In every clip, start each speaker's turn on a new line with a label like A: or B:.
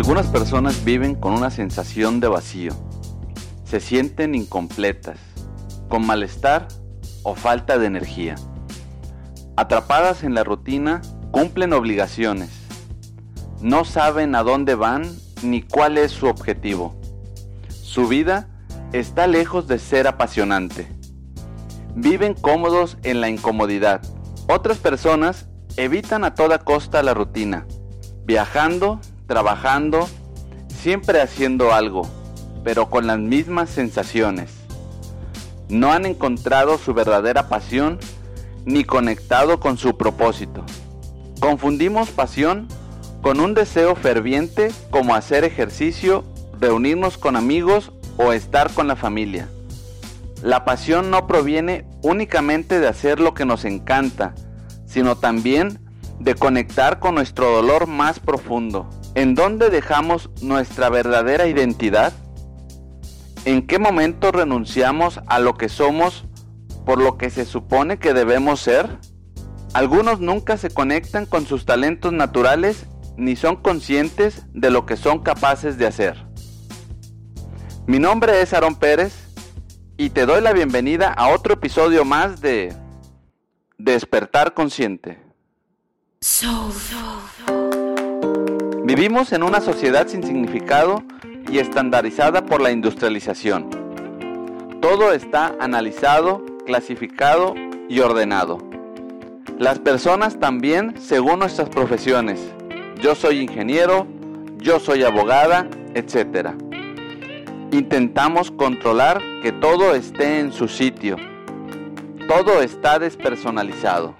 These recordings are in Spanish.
A: Algunas personas viven con una sensación de vacío. Se sienten incompletas, con malestar o falta de energía. Atrapadas en la rutina, cumplen obligaciones. No saben a dónde van ni cuál es su objetivo. Su vida está lejos de ser apasionante. Viven cómodos en la incomodidad. Otras personas evitan a toda costa la rutina, viajando, trabajando, siempre haciendo algo, pero con las mismas sensaciones. No han encontrado su verdadera pasión ni conectado con su propósito. Confundimos pasión con un deseo ferviente como hacer ejercicio, reunirnos con amigos o estar con la familia. La pasión no proviene únicamente de hacer lo que nos encanta, sino también de conectar con nuestro dolor más profundo. ¿En dónde dejamos nuestra verdadera identidad? ¿En qué momento renunciamos a lo que somos por lo que se supone que debemos ser? Algunos nunca se conectan con sus talentos naturales ni son conscientes de lo que son capaces de hacer. Mi nombre es Aaron Pérez y te doy la bienvenida a otro episodio más de Despertar Consciente. Vivimos en una sociedad sin significado y estandarizada por la industrialización. Todo está analizado, clasificado y ordenado. Las personas también según nuestras profesiones. Yo soy ingeniero, yo soy abogada, etc. Intentamos controlar que todo esté en su sitio. Todo está despersonalizado.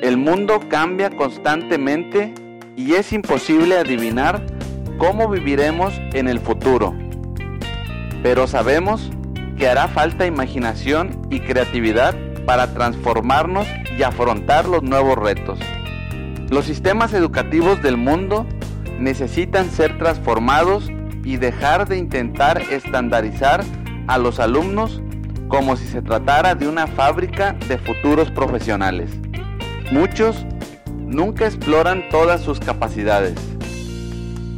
A: El mundo cambia constantemente y es imposible adivinar cómo viviremos en el futuro. Pero sabemos que hará falta imaginación y creatividad para transformarnos y afrontar los nuevos retos. Los sistemas educativos del mundo necesitan ser transformados y dejar de intentar estandarizar a los alumnos como si se tratara de una fábrica de futuros profesionales. Muchos nunca exploran todas sus capacidades.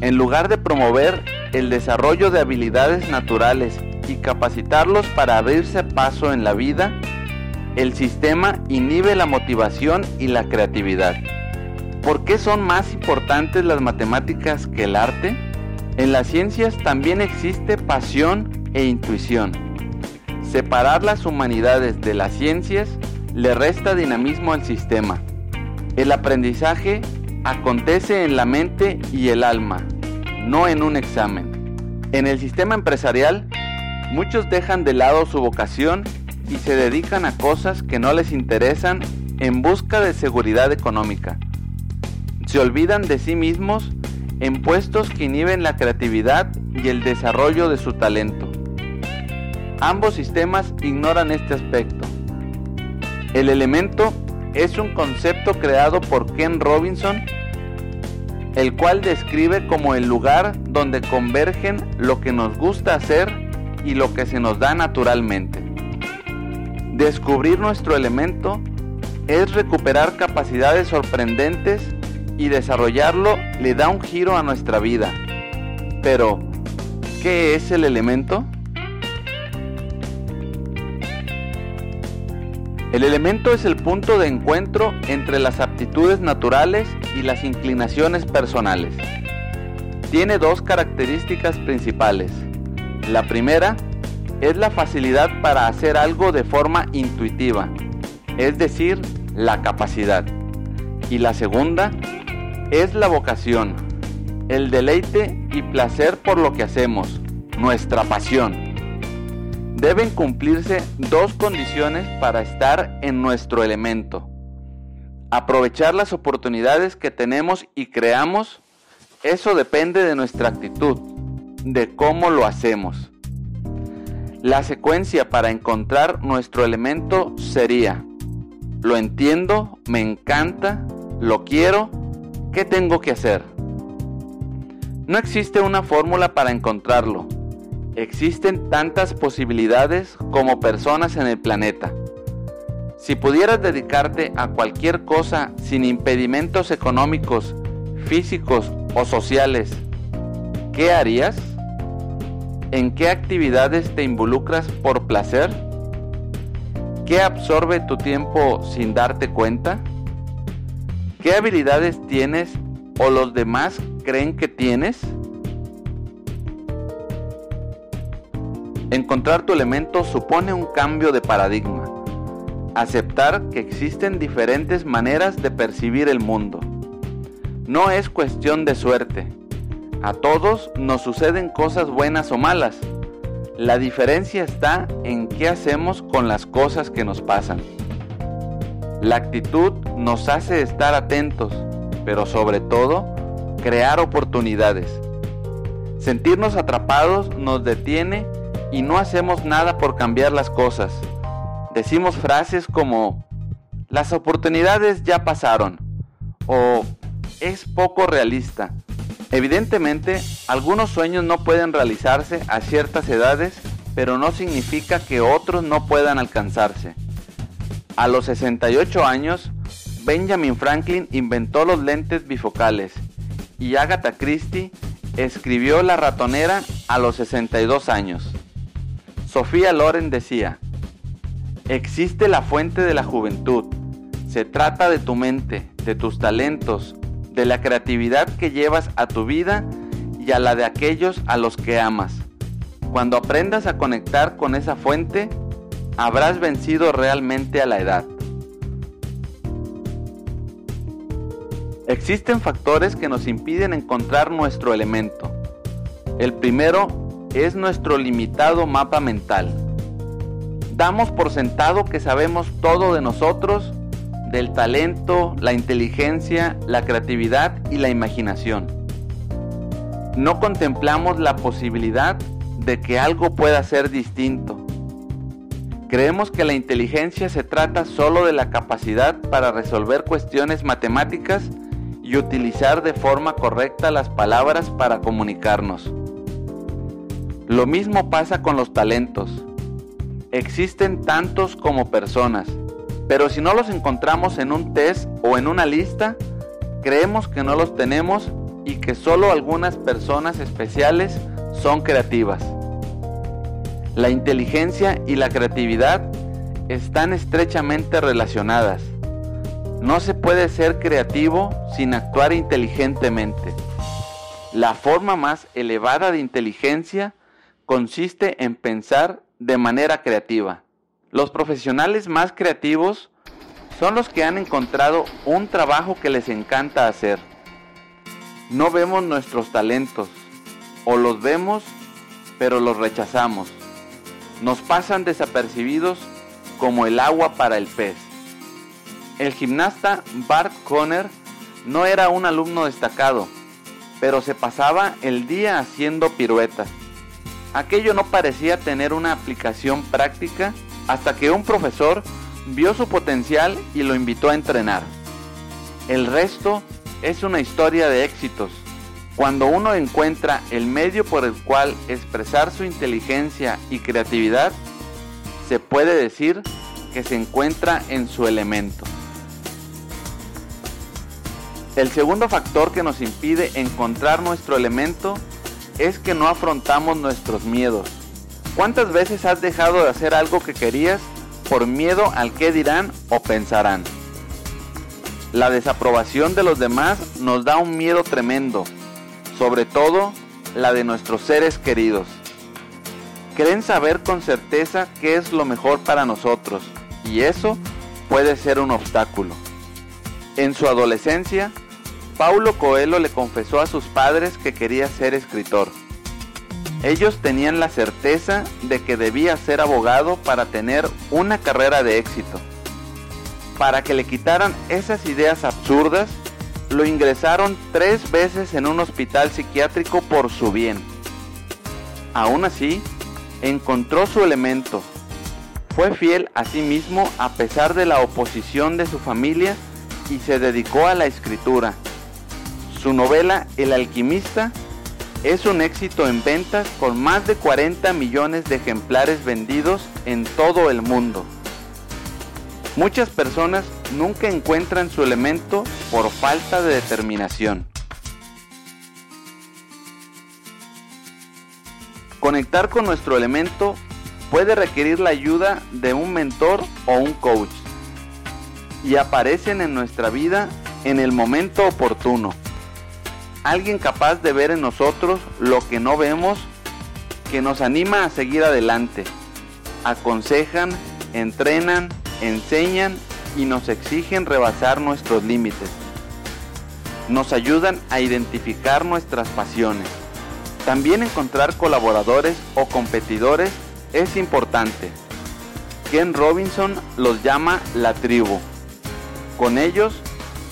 A: En lugar de promover el desarrollo de habilidades naturales y capacitarlos para abrirse paso en la vida, el sistema inhibe la motivación y la creatividad. ¿Por qué son más importantes las matemáticas que el arte? En las ciencias también existe pasión e intuición. Separar las humanidades de las ciencias le resta dinamismo al sistema. El aprendizaje acontece en la mente y el alma, no en un examen. En el sistema empresarial, muchos dejan de lado su vocación y se dedican a cosas que no les interesan en busca de seguridad económica. Se olvidan de sí mismos en puestos que inhiben la creatividad y el desarrollo de su talento. Ambos sistemas ignoran este aspecto. El elemento es un concepto creado por Ken Robinson, el cual describe como el lugar donde convergen lo que nos gusta hacer y lo que se nos da naturalmente. Descubrir nuestro elemento es recuperar capacidades sorprendentes y desarrollarlo le da un giro a nuestra vida. Pero, ¿qué es el elemento? El elemento es el punto de encuentro entre las aptitudes naturales y las inclinaciones personales. Tiene dos características principales. La primera es la facilidad para hacer algo de forma intuitiva, es decir, la capacidad. Y la segunda es la vocación, el deleite y placer por lo que hacemos, nuestra pasión deben cumplirse dos condiciones para estar en nuestro elemento. Aprovechar las oportunidades que tenemos y creamos, eso depende de nuestra actitud, de cómo lo hacemos. La secuencia para encontrar nuestro elemento sería, lo entiendo, me encanta, lo quiero, ¿qué tengo que hacer? No existe una fórmula para encontrarlo Existen tantas posibilidades como personas en el planeta. Si pudieras dedicarte a cualquier cosa sin impedimentos económicos, físicos o sociales, ¿Qué harías? ¿En qué actividades te involucras por placer? ¿Qué absorbe tu tiempo sin darte cuenta? ¿Qué habilidades tienes o los demás creen que tienes? Encontrar tu elemento supone un cambio de paradigma. Aceptar que existen diferentes maneras de percibir el mundo. No es cuestión de suerte. A todos nos suceden cosas buenas o malas. La diferencia está en qué hacemos con las cosas que nos pasan. La actitud nos hace estar atentos, pero sobre todo, crear oportunidades. Sentirnos atrapados nos detiene y no hacemos nada por cambiar las cosas. Decimos frases como, las oportunidades ya pasaron o es poco realista. Evidentemente, algunos sueños no pueden realizarse a ciertas edades, pero no significa que otros no puedan alcanzarse. A los 68 años, Benjamin Franklin inventó los lentes bifocales y Agatha Christie escribió La ratonera a los 62 años. Sofía Loren decía, existe la fuente de la juventud. Se trata de tu mente, de tus talentos, de la creatividad que llevas a tu vida y a la de aquellos a los que amas. Cuando aprendas a conectar con esa fuente, habrás vencido realmente a la edad. Existen factores que nos impiden encontrar nuestro elemento. El primero es nuestro limitado mapa mental. Damos por sentado que sabemos todo de nosotros del talento, la inteligencia, la creatividad y la imaginación. No contemplamos la posibilidad de que algo pueda ser distinto. Creemos que la inteligencia se trata solo de la capacidad para resolver cuestiones matemáticas y utilizar de forma correcta las palabras para comunicarnos. Lo mismo pasa con los talentos. Existen tantos como personas pero si no los encontramos en un test o en una lista, creemos que no los tenemos y que solo algunas personas especiales son creativas. La inteligencia y la creatividad están estrechamente relacionadas. No se puede ser creativo sin actuar inteligentemente. La forma más elevada de inteligencia consiste en pensar de manera creativa. Los profesionales más creativos son los que han encontrado un trabajo que les encanta hacer. No vemos nuestros talentos, o los vemos, pero los rechazamos. Nos pasan desapercibidos como el agua para el pez. El gimnasta Bart Conner no era un alumno destacado, pero se pasaba el día haciendo piruetas. Aquello no parecía tener una aplicación práctica hasta que un profesor vio su potencial y lo invitó a entrenar. El resto es una historia de éxitos. Cuando uno encuentra el medio por el cual expresar su inteligencia y creatividad, se puede decir que se encuentra en su elemento. El segundo factor que nos impide encontrar nuestro elemento es que no afrontamos nuestros miedos. ¿Cuántas veces has dejado de hacer algo que querías por miedo al que dirán o pensarán? La desaprobación de los demás nos da un miedo tremendo, sobre todo la de nuestros seres queridos. Creen saber con certeza qué es lo mejor para nosotros y eso puede ser un obstáculo. En su adolescencia, Paulo Coelho le confesó a sus padres que quería ser escritor. Ellos tenían la certeza de que debía ser abogado para tener una carrera de éxito. Para que le quitaran esas ideas absurdas, lo ingresaron tres veces en un hospital psiquiátrico por su bien. Aún así, encontró su elemento. Fue fiel a sí mismo a pesar de la oposición de su familia y se dedicó a la escritura. Su novela El alquimista es un éxito en ventas con más de 40 millones de ejemplares vendidos en todo el mundo. Muchas personas nunca encuentran su elemento por falta de determinación. Conectar con nuestro elemento puede requerir la ayuda de un mentor o un coach y aparecen en nuestra vida en el momento oportuno. Alguien capaz de ver en nosotros lo que no vemos, que nos anima a seguir adelante. Aconsejan, entrenan, enseñan y nos exigen rebasar nuestros límites. Nos ayudan a identificar nuestras pasiones. También encontrar colaboradores o competidores es importante. Ken Robinson los llama la tribu. Con ellos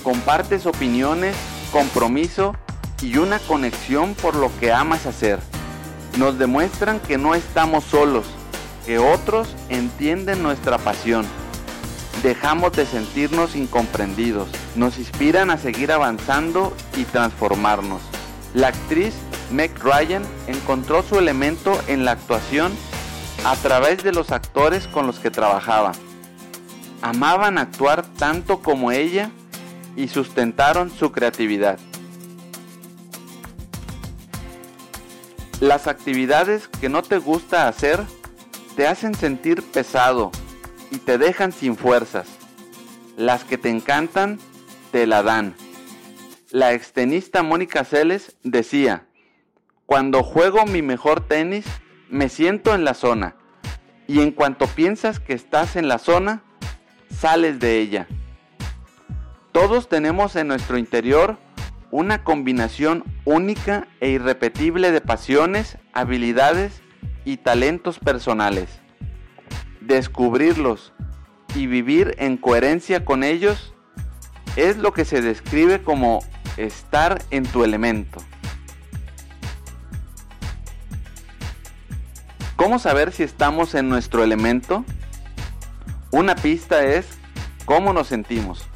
A: compartes opiniones, compromiso y una conexión por lo que amas hacer. Nos demuestran que no estamos solos, que otros entienden nuestra pasión. Dejamos de sentirnos incomprendidos. Nos inspiran a seguir avanzando y transformarnos. La actriz Meg Ryan encontró su elemento en la actuación a través de los actores con los que trabajaba. Amaban actuar tanto como ella y sustentaron su creatividad. Las actividades que no te gusta hacer te hacen sentir pesado y te dejan sin fuerzas. Las que te encantan te la dan. La extenista Mónica Celes decía, cuando juego mi mejor tenis, me siento en la zona y en cuanto piensas que estás en la zona, sales de ella. Todos tenemos en nuestro interior una combinación única e irrepetible de pasiones, habilidades y talentos personales. Descubrirlos y vivir en coherencia con ellos es lo que se describe como estar en tu elemento. ¿Cómo saber si estamos en nuestro elemento? Una pista es cómo nos sentimos.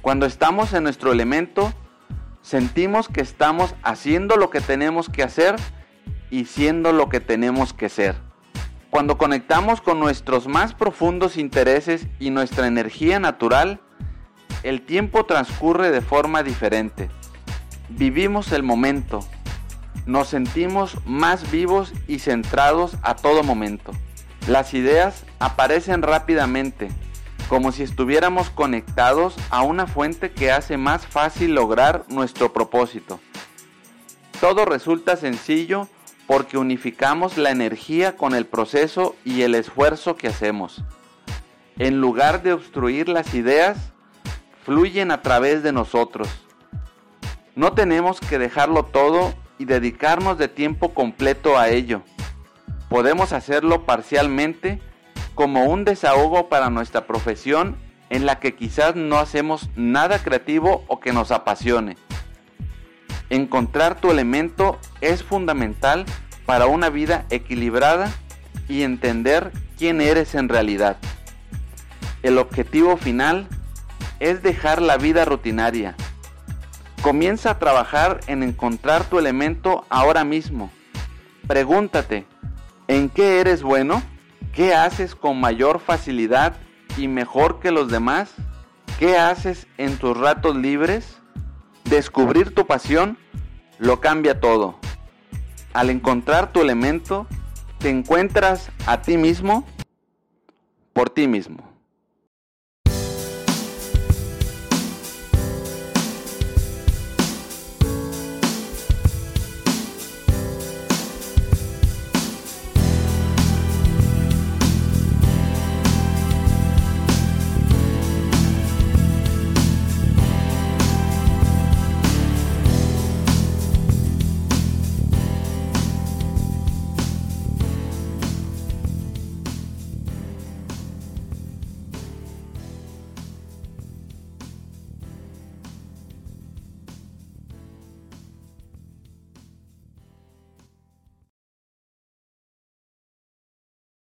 A: Cuando estamos en nuestro elemento, sentimos que estamos haciendo lo que tenemos que hacer y siendo lo que tenemos que ser. Cuando conectamos con nuestros más profundos intereses y nuestra energía natural, el tiempo transcurre de forma diferente. Vivimos el momento, nos sentimos más vivos y centrados a todo momento. Las ideas aparecen rápidamente, como si estuviéramos conectados a una fuente que hace más fácil lograr nuestro propósito. Todo resulta sencillo porque unificamos la energía con el proceso y el esfuerzo que hacemos. En lugar de obstruir las ideas, fluyen a través de nosotros. No tenemos que dejarlo todo y dedicarnos de tiempo completo a ello. Podemos hacerlo parcialmente como un desahogo para nuestra profesión en la que quizás no hacemos nada creativo o que nos apasione. Encontrar tu elemento es fundamental para una vida equilibrada y entender quién eres en realidad. El objetivo final es dejar la vida rutinaria, Comienza a trabajar en encontrar tu elemento ahora mismo. Pregúntate, ¿en qué eres bueno? ¿Qué haces con mayor facilidad y mejor que los demás? ¿Qué haces en tus ratos libres? Descubrir tu pasión lo cambia todo. Al encontrar tu elemento, te encuentras a ti mismo por ti mismo.